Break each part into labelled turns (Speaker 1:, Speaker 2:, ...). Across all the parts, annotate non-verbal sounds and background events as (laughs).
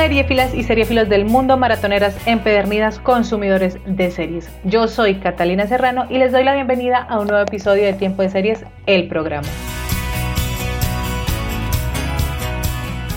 Speaker 1: Seriefilas y seriefilos del mundo, maratoneras empedernidas, consumidores de series. Yo soy Catalina Serrano y les doy la bienvenida a un nuevo episodio de Tiempo de Series, el programa.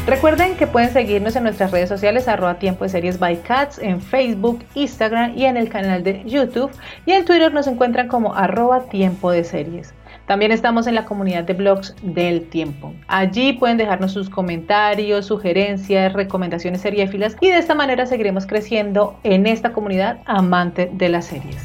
Speaker 1: Recuerden que pueden seguirnos en nuestras redes sociales arroba tiempo de series by cats en Facebook, Instagram y en el canal de YouTube y en Twitter nos encuentran como arroba tiempo de series. También estamos en la comunidad de blogs del tiempo. Allí pueden dejarnos sus comentarios, sugerencias, recomendaciones seriéfilas y de esta manera seguiremos creciendo en esta comunidad amante de las series.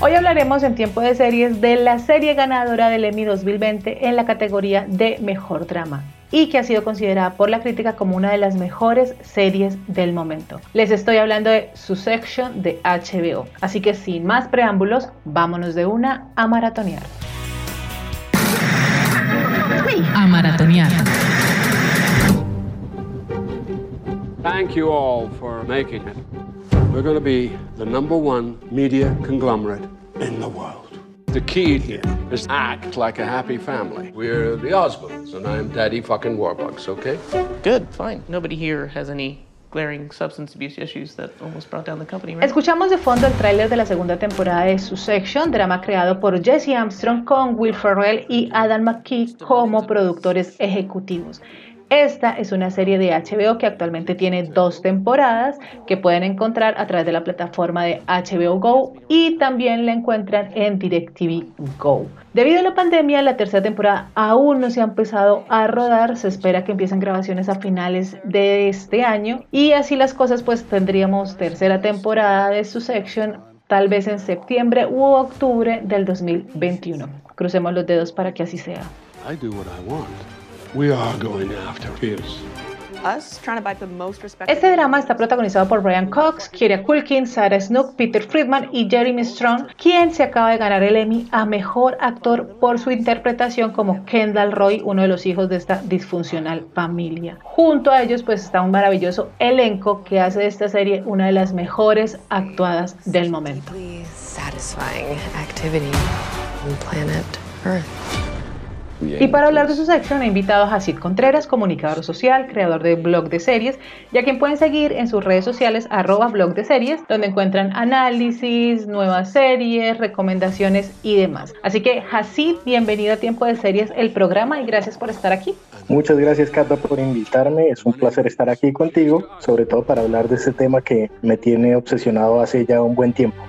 Speaker 1: Hoy hablaremos en tiempo de series de la serie ganadora del Emmy 2020 en la categoría de Mejor Drama y que ha sido considerada por la crítica como una de las mejores series del momento. Les estoy hablando de Succession de HBO. Así que sin más preámbulos, vámonos de una a maratonear.
Speaker 2: A maratonear.
Speaker 3: Thank you all for making it. We're going to be the number one media conglomerate in the world. The key here is act like a happy family. We're the Osmonds, and I'm Daddy fucking Warbucks, okay?
Speaker 4: Good, fine. Nobody here has any glaring substance abuse issues that almost brought down the company, right?
Speaker 1: Escuchamos de fondo el tráiler de la segunda temporada de Succession, drama creado por Jesse Armstrong con Will Ferrell y Adam McKee como productores ejecutivos. Esta es una serie de HBO que actualmente tiene dos temporadas que pueden encontrar a través de la plataforma de HBO Go y también la encuentran en DirecTV Go. Debido a la pandemia, la tercera temporada aún no se ha empezado a rodar, se espera que empiecen grabaciones a finales de este año y así las cosas pues tendríamos tercera temporada de su section tal vez en septiembre u octubre del 2021. Crucemos los dedos para que así sea. Este drama está protagonizado por Brian Cox, Kira Culkin, Sarah Snook, Peter Friedman y Jeremy Strong, quien se acaba de ganar el Emmy a Mejor Actor por su interpretación como Kendall Roy, uno de los hijos de esta disfuncional familia. Junto a ellos pues está un maravilloso elenco que hace de esta serie una de las mejores actuadas del momento. Y para hablar de su sección he invitado a Hasid Contreras, comunicador social, creador de blog de series, ya quien pueden seguir en sus redes sociales arroba blog de series, donde encuentran análisis, nuevas series, recomendaciones y demás. Así que Hasid, bienvenido a Tiempo de Series, el programa, y gracias por estar aquí.
Speaker 5: Muchas gracias Cata por invitarme, es un placer estar aquí contigo, sobre todo para hablar de este tema que me tiene obsesionado hace ya un buen tiempo.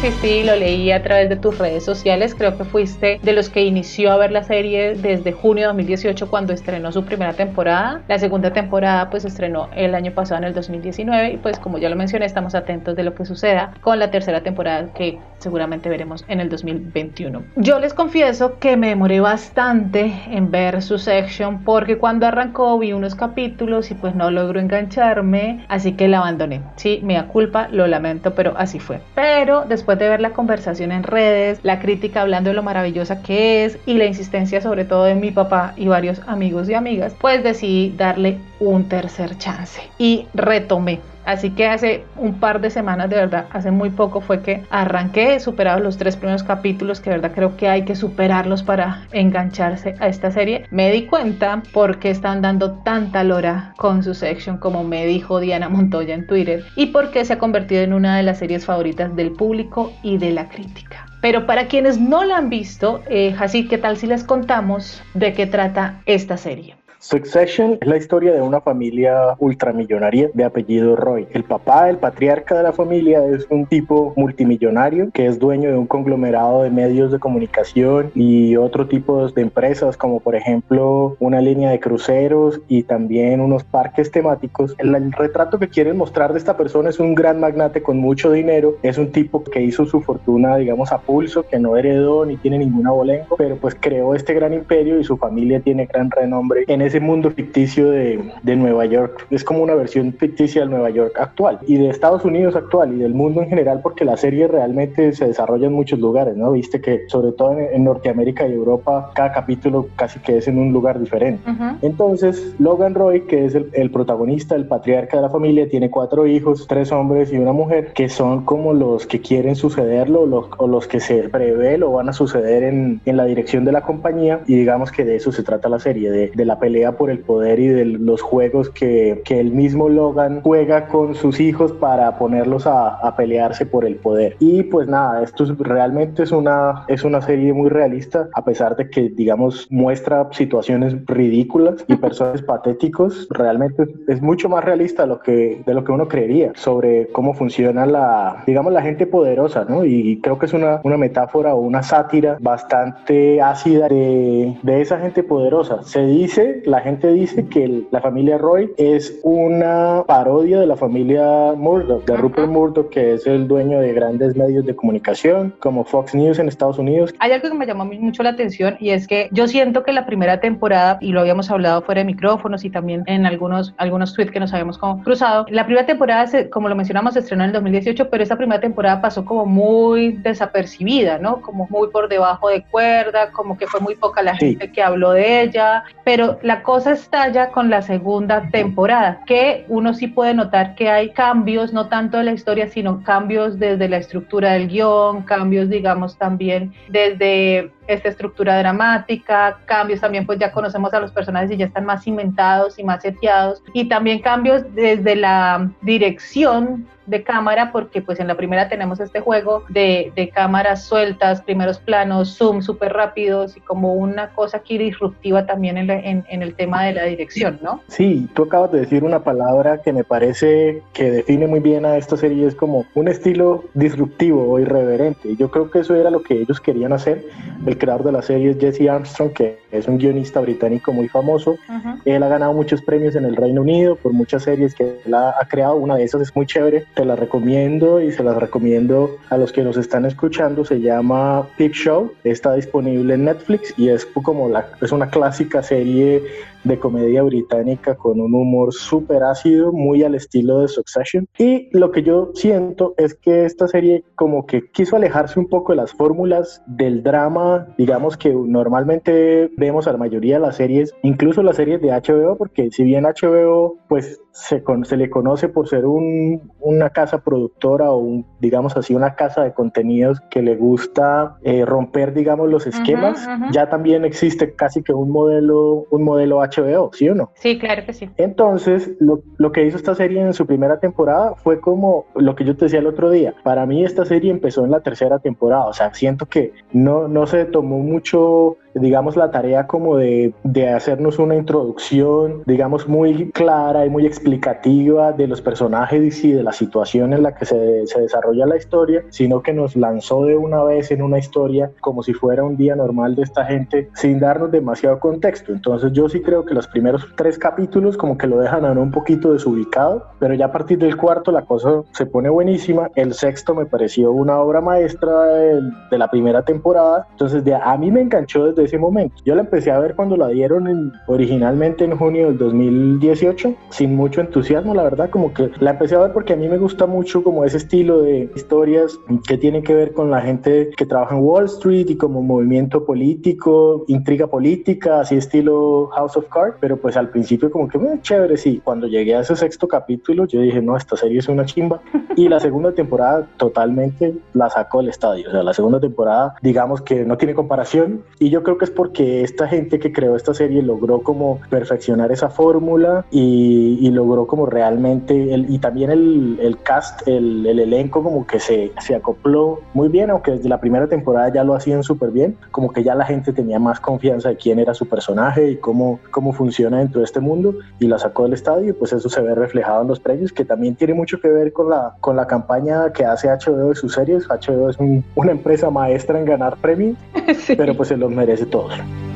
Speaker 1: Sí, sí, lo leí a través de tus redes sociales. Creo que fuiste de los que inició a ver la serie desde junio de 2018 cuando estrenó su primera temporada. La segunda temporada pues estrenó el año pasado en el 2019 y pues como ya lo mencioné estamos atentos de lo que suceda con la tercera temporada que seguramente veremos en el 2021. Yo les confieso que me demoré bastante en ver su section porque cuando arrancó vi unos capítulos y pues no logro engancharme, así que la abandoné. Sí, me da culpa, lo lamento, pero así fue. Pero después después de ver la conversación en redes, la crítica hablando de lo maravillosa que es y la insistencia sobre todo de mi papá y varios amigos y amigas, pues decidí darle un tercer chance y retomé Así que hace un par de semanas, de verdad, hace muy poco fue que arranqué, superado los tres primeros capítulos, que de verdad creo que hay que superarlos para engancharse a esta serie. Me di cuenta por qué están dando tanta lora con su section, como me dijo Diana Montoya en Twitter, y por qué se ha convertido en una de las series favoritas del público y de la crítica. Pero para quienes no la han visto, eh, así ¿qué tal si les contamos de qué trata esta serie?
Speaker 5: Succession es la historia de una familia ultramillonaria de apellido Roy. El papá, el patriarca de la familia, es un tipo multimillonario que es dueño de un conglomerado de medios de comunicación y otro tipo de empresas como por ejemplo una línea de cruceros y también unos parques temáticos. El, retrato que quieren mostrar de esta persona es un gran magnate con mucho dinero, es un tipo que hizo su fortuna digamos a pulso, que no heredó ni tiene ninguna bolengo, pero pues creó este gran imperio y su familia tiene gran renombre en ese mundo ficticio de, de Nueva York. Es como una versión ficticia del Nueva York actual y de Estados Unidos actual y del mundo en general porque la serie realmente se desarrolla en muchos lugares, ¿no? Viste que sobre todo en, en Norteamérica y Europa cada capítulo casi que es en un lugar diferente. Entonces Logan Roy, que es el, el protagonista, el patriarca de la familia, tiene cuatro hijos, tres hombres y una mujer, que son como los que quieren sucederlo los, o los que se prevé lo van a suceder en, en la dirección de la compañía y digamos que de eso se trata la serie, de, de la pelea por el poder y de los juegos que, que, el mismo Logan juega con sus hijos para ponerlos a, a, pelearse por el poder. Y pues nada, esto es, realmente es una, es una serie muy realista, a pesar de que, digamos, muestra situaciones ridículas y personajes patéticos, realmente es mucho más realista de lo que, de lo que uno creería sobre cómo funciona la, digamos, la gente poderosa, ¿no? Y creo que es una, una metáfora o una sátira bastante ácida de, de esa gente poderosa. Se dice, la gente dice que el, la familia Roy es una parodia de la familia Murdoch, de Rupert Murdoch, que es el dueño de grandes medios de comunicación como Fox News en Estados Unidos.
Speaker 1: Hay algo que me llamó mucho la atención y es que yo siento que la primera temporada, y lo habíamos hablado fuera de micrófonos y también en algunos, algunos tweets que nos habíamos cruzado, la primera temporada, se, como lo mencionamos, se estrenó en el 2018, pero esta primera temporada pasó como muy desapercibida, ¿no? Como muy por debajo de cuerda, como que fue muy poca la gente sí. que habló de ella, pero la cosa estalla con la segunda temporada, que uno sí puede notar que hay cambios, no tanto de la historia, sino cambios desde la estructura del guion, cambios, digamos, también desde esta estructura dramática, cambios también, pues ya conocemos a los personajes y ya están más inventados y más seteados, y también cambios desde la dirección de cámara porque pues en la primera tenemos este juego de, de cámaras sueltas, primeros planos, zoom súper rápidos y como una cosa aquí disruptiva también en, la, en, en, el tema de la dirección, ¿no?
Speaker 5: Sí, tú acabas de decir una palabra que me parece que define muy bien a esta serie, es como un estilo disruptivo o irreverente. Yo creo que eso era lo que ellos querían hacer. El creador de la serie es Jesse Armstrong, que es un guionista británico muy famoso. Uh -huh. Él ha ganado muchos premios en el Reino Unido por muchas series que él ha, ha creado. Una de esas es muy chévere, te la recomiendo y se las recomiendo a los que nos están escuchando. Se llama Peep Show, está disponible en Netflix y es como la, es una clásica serie de comedia británica con un humor súper ácido, muy al estilo de Succession. Y lo que yo siento es que esta serie como que quiso alejarse un poco de las fórmulas del drama, digamos que normalmente vemos a la mayoría de las series, incluso las series de HBO, porque si bien HBO pues se, con, se le conoce por ser un, una casa productora o un, digamos así, una casa de contenidos que le gusta eh, romper, digamos, los esquemas, uh -huh, uh -huh. ya también existe casi que un modelo, un modelo HBO, ¿sí o no?
Speaker 1: Sí, claro que sí.
Speaker 5: Entonces, lo, lo, que hizo esta serie en su primera temporada fue como lo que yo te decía el otro día. Para mí esta serie empezó en la tercera temporada, o sea, siento que no, no se tomó mucho digamos, la tarea como de, de, hacernos una introducción, digamos, muy clara y muy explicativa de los personajes y de la situación en la que se, se, desarrolla la historia, sino que nos lanzó de una vez en una historia como si fuera un día normal de esta gente sin darnos demasiado contexto. Entonces yo sí creo que los primeros tres capítulos como que lo dejan a uno un poquito desubicado, pero ya a partir del cuarto la cosa se pone buenísima. El sexto me pareció una obra maestra de, de la primera temporada, entonces de, a mí me enganchó desde ese momento. Yo la empecé a ver cuando la dieron en, originalmente en junio del 2018, sin mucho entusiasmo, la verdad, como que la empecé a ver porque a mí me gusta mucho como ese estilo de historias que tienen que ver con la gente que trabaja en Wall Street y como movimiento político, intriga política, así estilo House of Cards, pero pues al principio como que, eh, chévere, sí. Cuando llegué a ese sexto capítulo, yo dije, no, esta serie es una chimba. Y la segunda temporada totalmente la sacó el estadio. O sea, la segunda temporada, digamos que no tiene comparación y yo creo que es porque esta gente que creó esta serie logró como perfeccionar esa fórmula y, logró como realmente, el, y también el, el cast, el, el, elenco como que se, se acopló muy bien, aunque desde la primera temporada ya lo hacían súper bien, como que ya la gente tenía más confianza de quién era su personaje y cómo, cómo funciona dentro de este mundo y la sacó del estadio, pues eso se ve reflejado en los premios, que también tiene mucho que ver con la, con la campaña que hace HBO de sus series. HBO es una empresa maestra en ganar premios, (laughs) pero pues se los merece todos.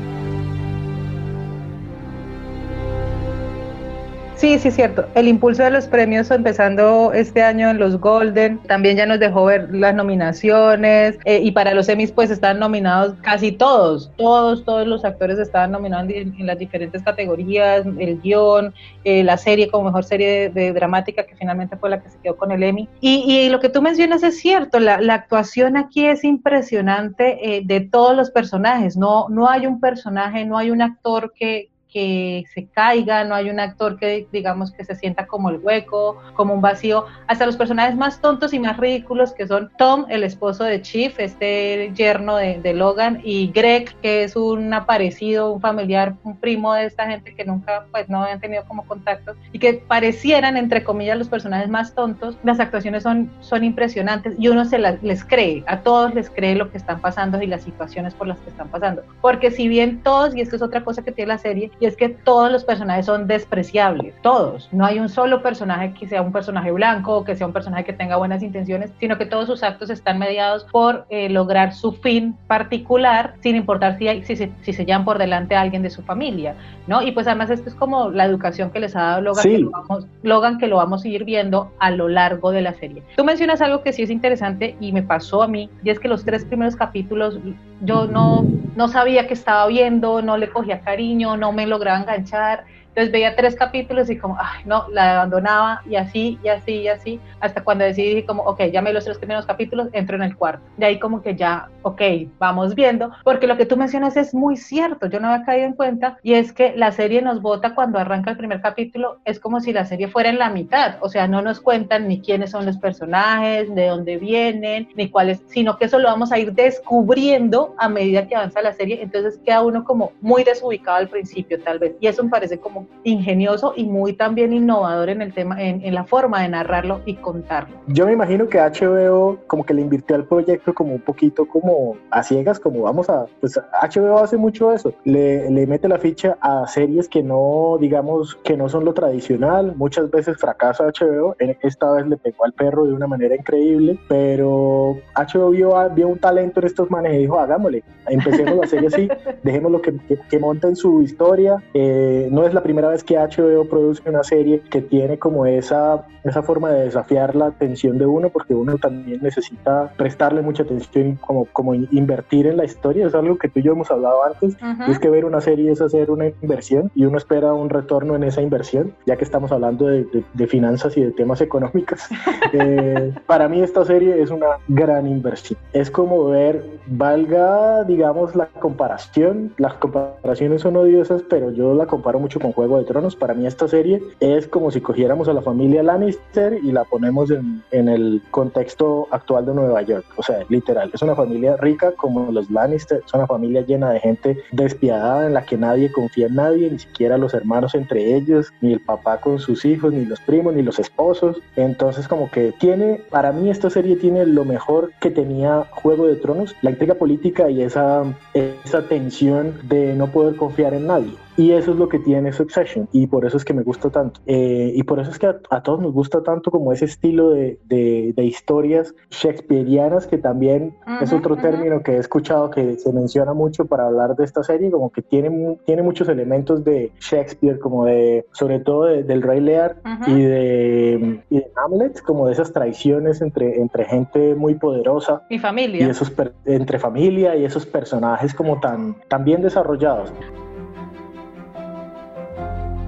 Speaker 1: Sí, sí, cierto. El impulso de los premios empezando este año en los Golden, también ya nos dejó ver las nominaciones eh, y para los Emmys pues están nominados casi todos, todos, todos los actores estaban nominados en, las diferentes categorías, el guion, eh, la serie como mejor serie de, dramática que finalmente fue la que se quedó con el Emmy. Y, lo que tú mencionas es cierto, la, actuación aquí es impresionante eh, de todos los personajes, no, no hay un personaje, no hay un actor que, que se caiga, no hay un actor que digamos que se sienta como el hueco, como un vacío, hasta los personajes más tontos y más ridículos que son Tom, el esposo de Chief, este yerno de, Logan, y Greg, que es un aparecido, un familiar, un primo de esta gente que nunca pues no habían tenido como contacto y que parecieran entre comillas los personajes más tontos, las actuaciones son, son impresionantes y uno se les cree, a todos les cree lo que están pasando y las situaciones por las que están pasando, porque si bien todos, y esto es otra cosa que tiene la serie, y es que todos los personajes son despreciables, todos. No hay un solo personaje que sea un personaje blanco o que sea un personaje que tenga buenas intenciones, sino que todos sus actos están mediados por eh, lograr su fin particular, sin importar si, si, si, se llevan por delante a alguien de su familia, ¿no? Y pues además esto es como la educación que les ha dado Logan, que, lo vamos, Logan que lo vamos a ir viendo a lo largo de la serie. Tú mencionas algo que sí es interesante y me pasó a mí, y es que los tres primeros capítulos yo no, no sabía que estaba viendo, no le cogía cariño, no me lograba enganchar entonces veía tres capítulos y como, no, la abandonaba y así, y así, y así, hasta cuando decidí como, ok, ya me los tres primeros capítulos, entro en el cuarto. De ahí como que ya, ok, vamos viendo, porque lo que tú mencionas es muy cierto, yo no había caído en cuenta, y es que la serie nos vota cuando arranca el primer capítulo, es como si la serie fuera en la mitad, o sea, no nos cuentan ni quiénes son los personajes, de dónde vienen, ni cuáles, sino que eso lo vamos a ir descubriendo a medida que avanza la serie, entonces queda uno como muy desubicado al principio tal vez, y eso me parece como ingenioso y muy también innovador en el tema, en, la forma de narrarlo y contarlo.
Speaker 5: Yo me imagino que HBO como que le invirtió al proyecto como un poquito como a ciegas, como vamos a, pues HBO hace mucho eso, le, le mete la ficha a series que no, digamos, que no son lo tradicional, muchas veces fracasa HBO, esta vez le pegó al perro de una manera increíble, pero HBO vio, vio un talento en estos manes y dijo, hagámosle, empecemos la serie así, (laughs) dejémoslo que, que, que monten su historia, eh, no es la primera primera vez que HBO produce una serie que tiene como esa, esa forma de desafiar la atención de uno, porque uno también necesita prestarle mucha atención, como, como invertir en la historia, es algo que tú y yo hemos hablado antes, es que ver una serie es hacer una inversión y uno espera un retorno en esa inversión, ya que estamos hablando de, de, finanzas y de temas económicos. (laughs) eh, para mí esta serie es una gran inversión. Es como ver, valga, digamos, la comparación, las comparaciones son odiosas, pero yo la comparo mucho con Juego de Tronos. Para mí esta serie es como si cogiéramos a la familia Lannister y la ponemos en, en el contexto actual de Nueva York. O sea, literal, es una familia rica como los Lannister, es una familia llena de gente despiadada en la que nadie confía en nadie, ni siquiera los hermanos entre ellos, ni el papá con sus hijos, ni los primos, ni los esposos. Entonces como que tiene, para mí esta serie tiene lo mejor que tenía Juego de Tronos, la intriga política y esa, esa tensión de no poder confiar en nadie. Y eso es lo que tiene Succession y por eso es que me gusta tanto. Eh, y por eso es que a, todos nos gusta tanto como ese estilo de, de, historias shakespearianas, que también es otro término que he escuchado que se menciona mucho para hablar de esta serie, como que tiene, tiene muchos elementos de Shakespeare, como de, sobre todo del Rey Lear y, de, Hamlet, como de esas traiciones entre, entre gente muy poderosa.
Speaker 1: Y familia.
Speaker 5: Y esos, entre familia y esos personajes como tan, tan bien desarrollados.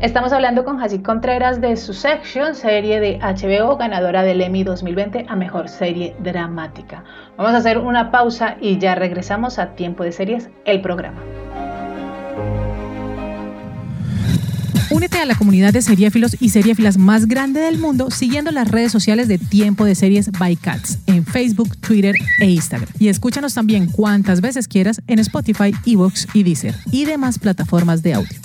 Speaker 1: Estamos hablando con Jacid Contreras de su Succession, serie de HBO ganadora del Emmy 2020 a Mejor Serie Dramática. Vamos a hacer una pausa y ya regresamos a Tiempo de Series, el programa.
Speaker 2: Únete a la comunidad de seriéfilos y seriéfilas más grande del mundo siguiendo las redes sociales de Tiempo de Series by Cats en Facebook, Twitter e Instagram. Y escúchanos también cuantas veces quieras en Spotify, Evox y Deezer y demás plataformas de audio.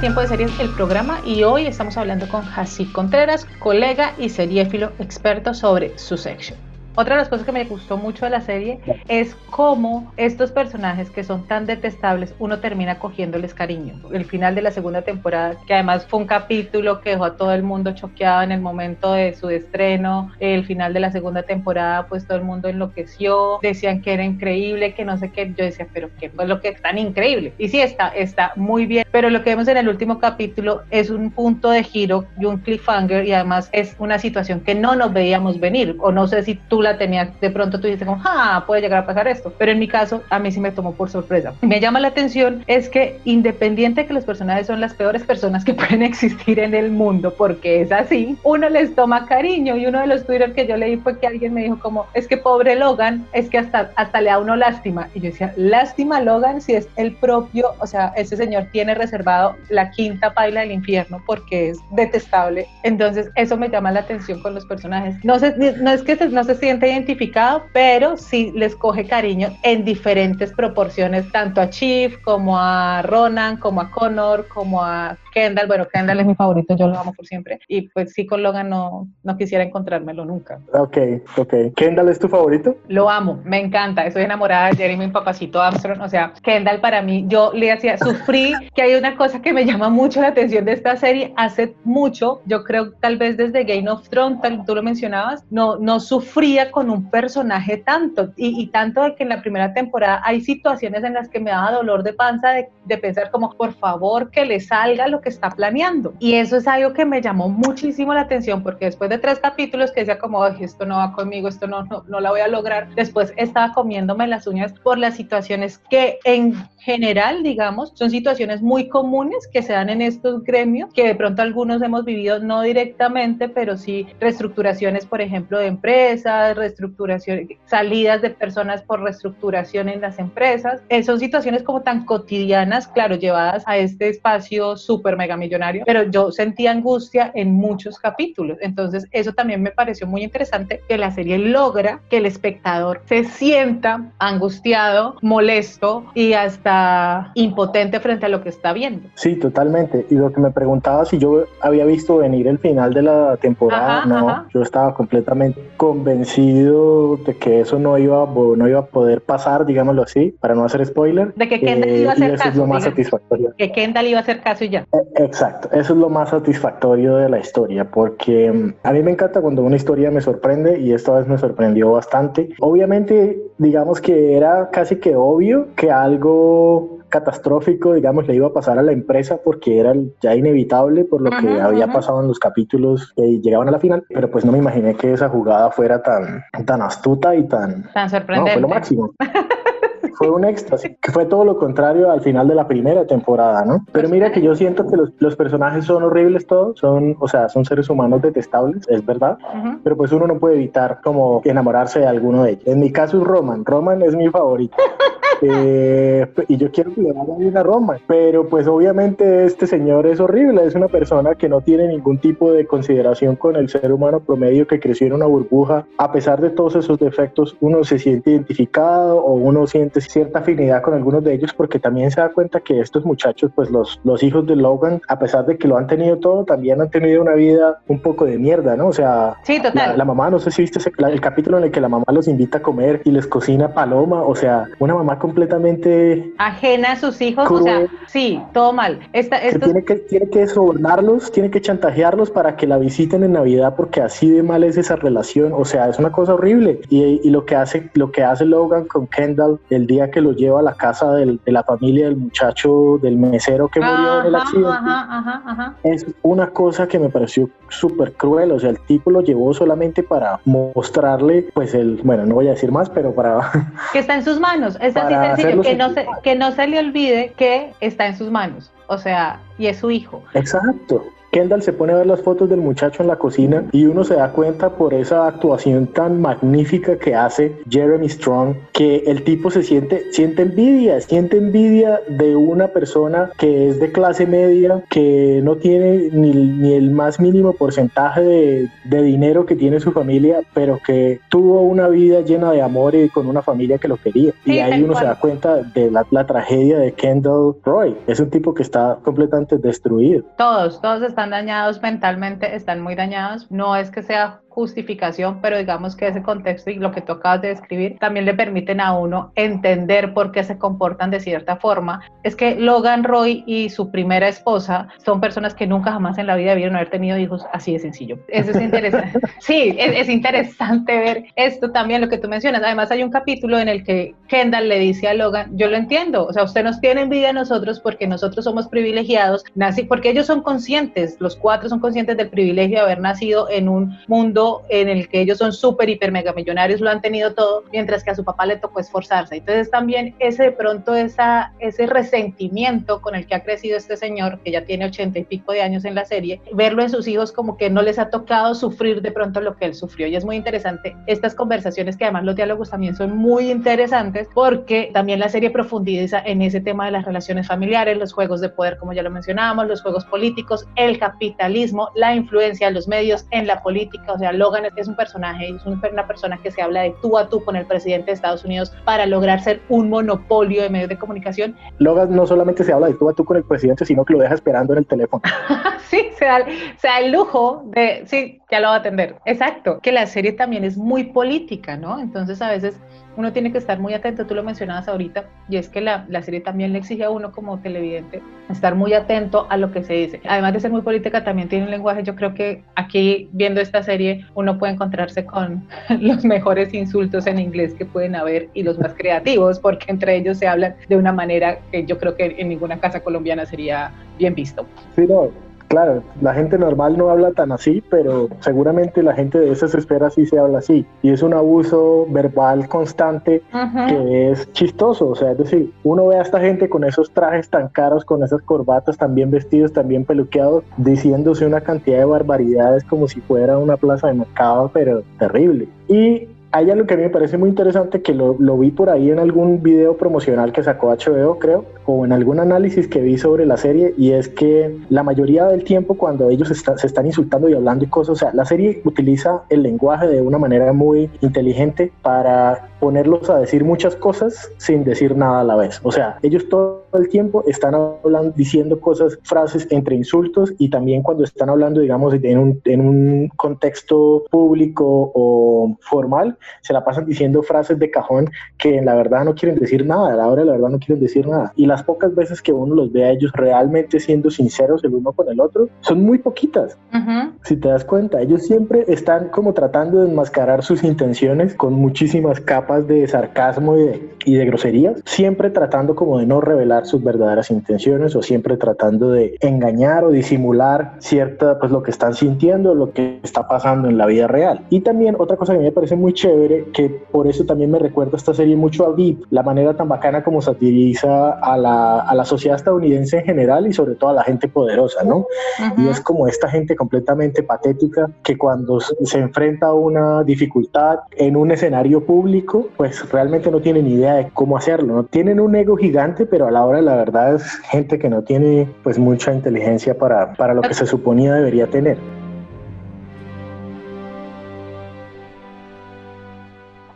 Speaker 1: Tiempo de Series, el programa, y hoy estamos hablando con Hasib Contreras, colega y seriéfilo experto sobre su section. Otra de las cosas que me gustó mucho de la serie es cómo estos personajes que son tan detestables, uno termina cogiéndoles cariño. El final de la segunda temporada, que además fue un capítulo que dejó a todo el mundo choqueado en el momento de su estreno. El final de la segunda temporada, pues todo el mundo enloqueció, decían que era increíble, que no sé qué. Yo decía, pero ¿qué fue lo que es tan increíble? Y sí, está, está muy bien. Pero lo que vemos en el último capítulo es un punto de giro y un cliffhanger y además es una situación que no nos veíamos venir. O no sé si tú la tenías, de pronto tú dices como, ah, puede llegar a pasar esto. Pero en mi caso, a mí sí me tomó por sorpresa. Me llama la atención es que independiente de que los personajes son las peores personas que (laughs) pueden existir en el mundo, porque es así, uno les toma cariño y uno de los Twitter que yo leí fue que alguien me dijo como, es que pobre Logan, es que hasta, hasta le da uno lástima. Y yo decía, lástima Logan si es el propio, o sea, ese señor tiene reservado la quinta paila del infierno porque es detestable. Entonces, eso me llama la atención con los personajes. No, sé, no es que no se sienta identificado, pero sí les coge cariño en diferentes proporciones, tanto a Chief como a Ronan, como a Connor, como a Kendall. Bueno, Kendall es mi favorito, yo lo amo por siempre. Y pues sí, con Logan no, no quisiera encontrármelo nunca.
Speaker 5: Ok, ok. ¿Kendall es tu favorito?
Speaker 1: Lo amo, me encanta. Estoy enamorada de Jeremy, mi papacito Armstrong. O sea, Kendall para mí, yo le hacía, sufrí, que hay una cosa que me llama mucho la atención de esta serie. Hace mucho, yo creo tal vez desde Game of Thrones, tal, tú lo mencionabas, no, no sufría con un personaje tanto. Y, y tanto de que en la primera temporada hay situaciones en las que me daba dolor de panza de, de pensar como, por favor, que le salga lo que está planeando. Y eso es algo que me llamó muchísimo la atención porque después de tres capítulos que decía como, esto no va conmigo, esto no, no, no la voy a lograr, después estaba comiéndome las uñas por las situaciones que en general, digamos, son situaciones muy comunes que se dan en estos gremios, que de pronto algunos hemos vivido no directamente, pero sí reestructuraciones, por ejemplo, de empresas, reestructuración, salidas de personas por reestructuración en las empresas. Eh, son situaciones como tan cotidianas, claro, llevadas a este espacio súper mega millonario, pero yo sentí angustia en muchos capítulos. Entonces, eso también me pareció muy interesante que la serie logra que el espectador se sienta angustiado, molesto y hasta impotente frente a lo que está viendo.
Speaker 5: Sí, totalmente. Y lo que me preguntaba si yo había visto venir el final de la temporada,
Speaker 1: Ajá,
Speaker 5: no,
Speaker 1: ajá.
Speaker 5: yo estaba completamente convencido de que eso no iba, no iba a poder pasar, digámoslo así, para no hacer spoiler.
Speaker 1: De que Kendall
Speaker 5: Eh,
Speaker 1: iba a
Speaker 5: y
Speaker 1: hacer
Speaker 5: eso es
Speaker 1: caso,
Speaker 5: lo más satisfactorio.
Speaker 1: Que Kendall iba a hacer caso y ya.
Speaker 5: Exacto, eso es lo más satisfactorio de la historia, porque mm, a mí me encanta cuando una historia me sorprende y esta vez me sorprendió bastante. Obviamente, digamos que era casi que obvio que algo catastrófico, digamos, le iba a pasar a la empresa porque era ya inevitable por lo que había pasado en los capítulos que llegaban a la final, pero pues no me imaginé que esa jugada fuera tan, tan astuta y tan...
Speaker 1: Tan
Speaker 5: No,
Speaker 1: sorprendente.
Speaker 5: fue lo máximo. (laughs) fue un éxtasis, que fue todo lo contrario al final de la primera temporada, ¿no? Pero mira que yo siento que los, los personajes son horribles todos, son, o sea, son seres humanos detestables, es verdad,
Speaker 1: Ujú.
Speaker 5: pero pues uno no puede evitar como enamorarse de alguno de ellos. En mi caso es Roman, Roman es mi favorito. (laughs) Eh, y yo quiero bien a Roman, pero pues obviamente este señor es horrible, es una persona que no tiene ningún tipo de consideración con el ser humano promedio que creció en una burbuja. A pesar de todos esos defectos, uno se siente identificado o uno siente cierta afinidad con algunos de ellos porque también se da cuenta que estos muchachos, pues los, los hijos de Logan, a pesar de que lo han tenido todo, también han tenido una vida un poco de mierda, ¿no? O sea,
Speaker 1: Sí, total.
Speaker 5: la mamá, no sé si viste ese- la- el capítulo en el que la mamá los invita a comer y les cocina paloma, o sea, una mamá completamente
Speaker 1: Ajena a sus hijos, o sea, sí, todo mal. Esta,
Speaker 5: que tiene que tiene que sobornarlos, tiene que chantajearlos para que la visiten en Navidad porque así de mal es esa relación, o sea, es una cosa horrible. Y, y lo que hace lo que hace Logan con Kendall el día que lo lleva a la casa del- de la familia del muchacho del mesero que murió en el accidente.
Speaker 1: ajá.
Speaker 5: Es una cosa que me pareció súper cruel, o sea, el tipo lo llevó solamente para mostrarle, pues el, bueno, no voy a decir más, pero para,
Speaker 1: Que está en sus manos, es así sencillo, que no, se, que no se le olvide que está en sus manos, o sea, y es su hijo.
Speaker 5: exacto, Kendall se pone a ver las fotos del muchacho en la cocina y uno se da cuenta por esa actuación tan magnífica que hace Jeremy Strong que el tipo se siente, siente envidia, siente envidia de una persona que es de clase media, que no tiene ni, ni el más mínimo porcentaje de, de dinero que tiene su familia, pero que tuvo una vida llena de amor y con una familia que lo quería.
Speaker 1: Sí,
Speaker 5: y ahí uno se da cuenta de la, la tragedia de Kendall Roy. Es un tipo que está completamente destruido.
Speaker 1: Todos, todos están dañados mentalmente, están muy dañados. No es que sea justificación, pero digamos que ese contexto y lo que tú acabas de describir también le permiten a uno entender por qué se comportan de cierta forma. Es que Logan Roy y su primera esposa son personas que nunca jamás en la vida debieron haber tenido hijos, así de sencillo. Eso es interesante. (laughs) sí, es, es interesante ver esto también, lo que tú mencionas. Además hay un capítulo en el que Kendall le dice a Logan, yo lo entiendo, o sea, usted nos tiene envidia a nosotros porque nosotros somos privilegiados, nací, porque ellos son conscientes, los cuatro son conscientes del privilegio de haber nacido en un mundo en el que ellos son súper, hiper, mega millonarios, lo han tenido todo, mientras que a su papá le tocó esforzarse. Entonces también ese de pronto esa, ese resentimiento con el que ha crecido este señor, que ya tiene ochenta y pico de años en la serie, verlo en sus hijos como que no les ha tocado sufrir de pronto lo que él sufrió. Y es muy interesante estas conversaciones que además los diálogos también son muy interesantes porque también la serie profundiza en ese tema de las relaciones familiares, los juegos de poder, como ya lo mencionábamos, los juegos políticos, el capitalismo, la influencia de los medios en la política. O sea, Logan es un personaje, es una persona que se habla de tú a tú con el presidente de Estados Unidos para lograr ser un monopolio de medios de comunicación.
Speaker 5: Logan no solamente se habla de tú a tú con el presidente, sino que lo deja esperando en el teléfono. (laughs)
Speaker 1: sí, se da, se da el lujo de, sí, ya lo va a atender. Exacto, que la serie también es muy política, ¿no? Entonces a veces uno tiene que estar muy atento, tú lo mencionabas ahorita, y es que la, la, serie también le exige a uno como televidente estar muy atento a lo que se dice. Además de ser muy política, también tiene un lenguaje, yo creo que aquí viendo esta serie uno puede encontrarse con (laughs) los mejores insultos en inglés que pueden haber y los más creativos, porque entre ellos se hablan de una manera que yo creo que en ninguna casa colombiana sería bien visto.
Speaker 5: Sí, no, Claro, la gente normal no habla tan así, pero seguramente la gente de esas esferas sí se habla así. Y es un abuso verbal constante uh -huh. que es chistoso. O sea, es decir, uno ve a esta gente con esos trajes tan caros, con esas corbatas tan bien vestidos, tan bien peluqueados, diciéndose una cantidad de barbaridades como si fuera una plaza de mercado, pero terrible. Y hay algo que a mí me parece muy interesante que lo, vi por ahí en algún video promocional que sacó HBO, creo, o en algún análisis que vi sobre la serie, y es que la mayoría del tiempo cuando ellos está, se están insultando y hablando y cosas, o sea, la serie utiliza el lenguaje de una manera muy inteligente para ponerlos a decir muchas cosas sin decir nada a la vez. O sea, ellos todo el tiempo están hablando, diciendo cosas, frases entre insultos y también cuando están hablando, digamos, en un, en un contexto público o formal, se la pasan diciendo frases de cajón que en la verdad no quieren decir nada, a la hora de la verdad no quieren decir nada. Y las pocas veces que uno los ve a ellos realmente siendo sinceros el uno con el otro, son muy poquitas. Uh -huh. Si te das cuenta, ellos siempre están como tratando de enmascarar sus intenciones con muchísimas capas de sarcasmo y de, y de groserías, siempre tratando como de no revelar sus verdaderas intenciones o siempre tratando de engañar o disimular cierta, pues lo que están sintiendo, lo que está pasando en la vida real. Y también otra cosa que a mí me parece muy chévere, que por eso también me recuerda esta serie mucho a VIP, la manera tan bacana como satiriza a la, a la sociedad estadounidense en general y sobre todo a la gente poderosa, ¿no? Uh -huh. Y es como esta gente completamente patética que cuando se enfrenta a una dificultad en un escenario público, pues realmente no tienen idea de cómo hacerlo, ¿no? Tienen un ego gigante, pero a la hora de la verdad es gente que no tiene pues mucha inteligencia para, para lo que se suponía debería tener.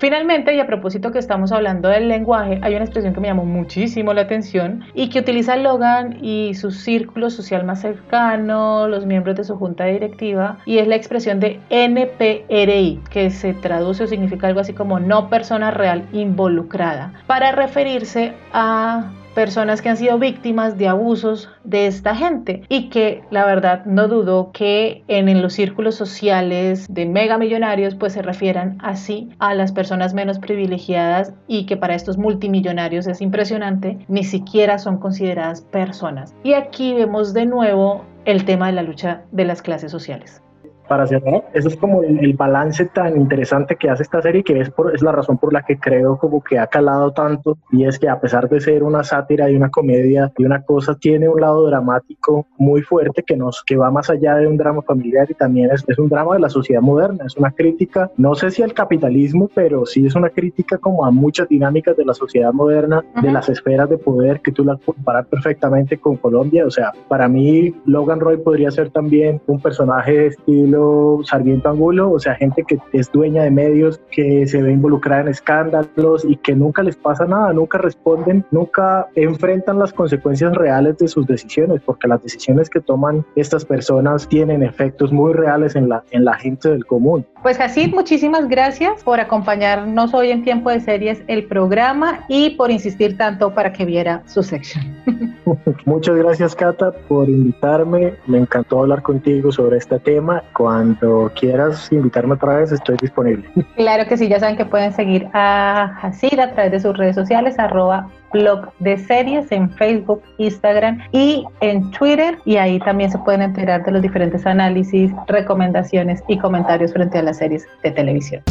Speaker 1: Finalmente, y a propósito que estamos hablando del lenguaje, hay una expresión que me llamó muchísimo la atención y que utiliza Logan y su círculo social más cercano, los miembros de su junta directiva, y es la expresión de NPRI, que se traduce o significa algo así como no persona real involucrada, para referirse a personas que han sido víctimas de abusos de esta gente y que la verdad no dudo que en, los círculos sociales de mega millonarios pues se refieran así a las personas menos privilegiadas y que para estos multimillonarios es impresionante, ni siquiera son consideradas personas. Y aquí vemos de nuevo el tema de la lucha de las clases sociales.
Speaker 5: Para cerrar, eso es como el, balance tan interesante que hace esta serie, que es, por, es la razón por la que creo como que ha calado tanto, y es que a pesar de ser una sátira y una comedia y una cosa, tiene un lado dramático muy fuerte que, nos, que va más allá de un drama familiar y también es, es un drama de la sociedad moderna, es una crítica, no sé si al capitalismo, pero sí es una crítica como a muchas dinámicas de la sociedad moderna, de las esferas de poder, que tú las puedes comparar perfectamente con Colombia, o sea, para mí Logan Roy podría ser también un personaje de estilo Sarmiento Angulo, o sea, gente que es dueña de medios, que se ve involucrada en escándalos y que nunca les pasa nada, nunca responden, nunca enfrentan las consecuencias reales de sus decisiones, porque las decisiones que toman estas personas tienen efectos muy reales en la, en la gente del común.
Speaker 1: Pues así, muchísimas gracias por acompañarnos hoy en Tiempo de Series, el programa, y por insistir tanto para que viera su sección. (laughs)
Speaker 5: Muchas gracias, Cata, por invitarme. Me encantó hablar contigo sobre este tema. Cuando quieras invitarme otra vez, estoy disponible. (laughs)
Speaker 1: Claro que sí, ya saben que pueden seguir a Hasid a través de sus redes sociales, arroba blog de series en Facebook, Instagram y en Twitter. Y ahí también se pueden enterar de los diferentes análisis, recomendaciones y comentarios frente a las series de televisión.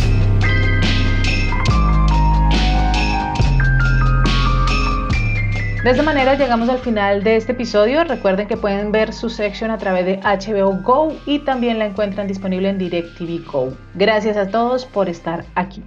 Speaker 1: De esta manera llegamos al final de este episodio. Recuerden que pueden ver su sección a través de HBO Go y también la encuentran disponible en DirecTV Go. Gracias a todos por estar aquí.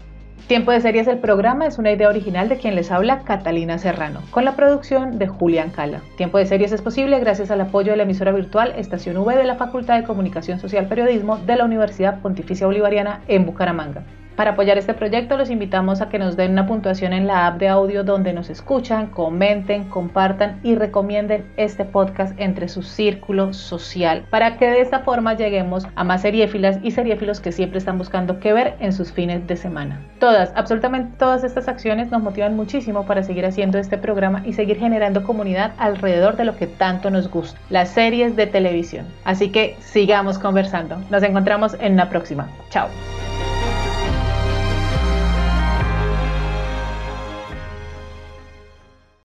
Speaker 1: Tiempo de Series el programa es una idea original de quien les habla Catalina Serrano, con la producción de Julián Cala. Tiempo de Series es posible gracias al apoyo de la emisora virtual Estación V de la Facultad de Comunicación Social Periodismo de la Universidad Pontificia Bolivariana en Bucaramanga. Para apoyar este proyecto los invitamos a que nos den una puntuación en la app de audio donde nos escuchan, comenten, compartan y recomienden este podcast entre su círculo social para que de esta forma lleguemos a más seriéfilas y seriéfilos que siempre están buscando qué ver en sus fines de semana. Todas, absolutamente todas estas acciones nos motivan muchísimo para seguir haciendo este programa y seguir generando comunidad alrededor de lo que tanto nos gusta, las series de televisión. Así que sigamos conversando. Nos encontramos en la próxima. Chao.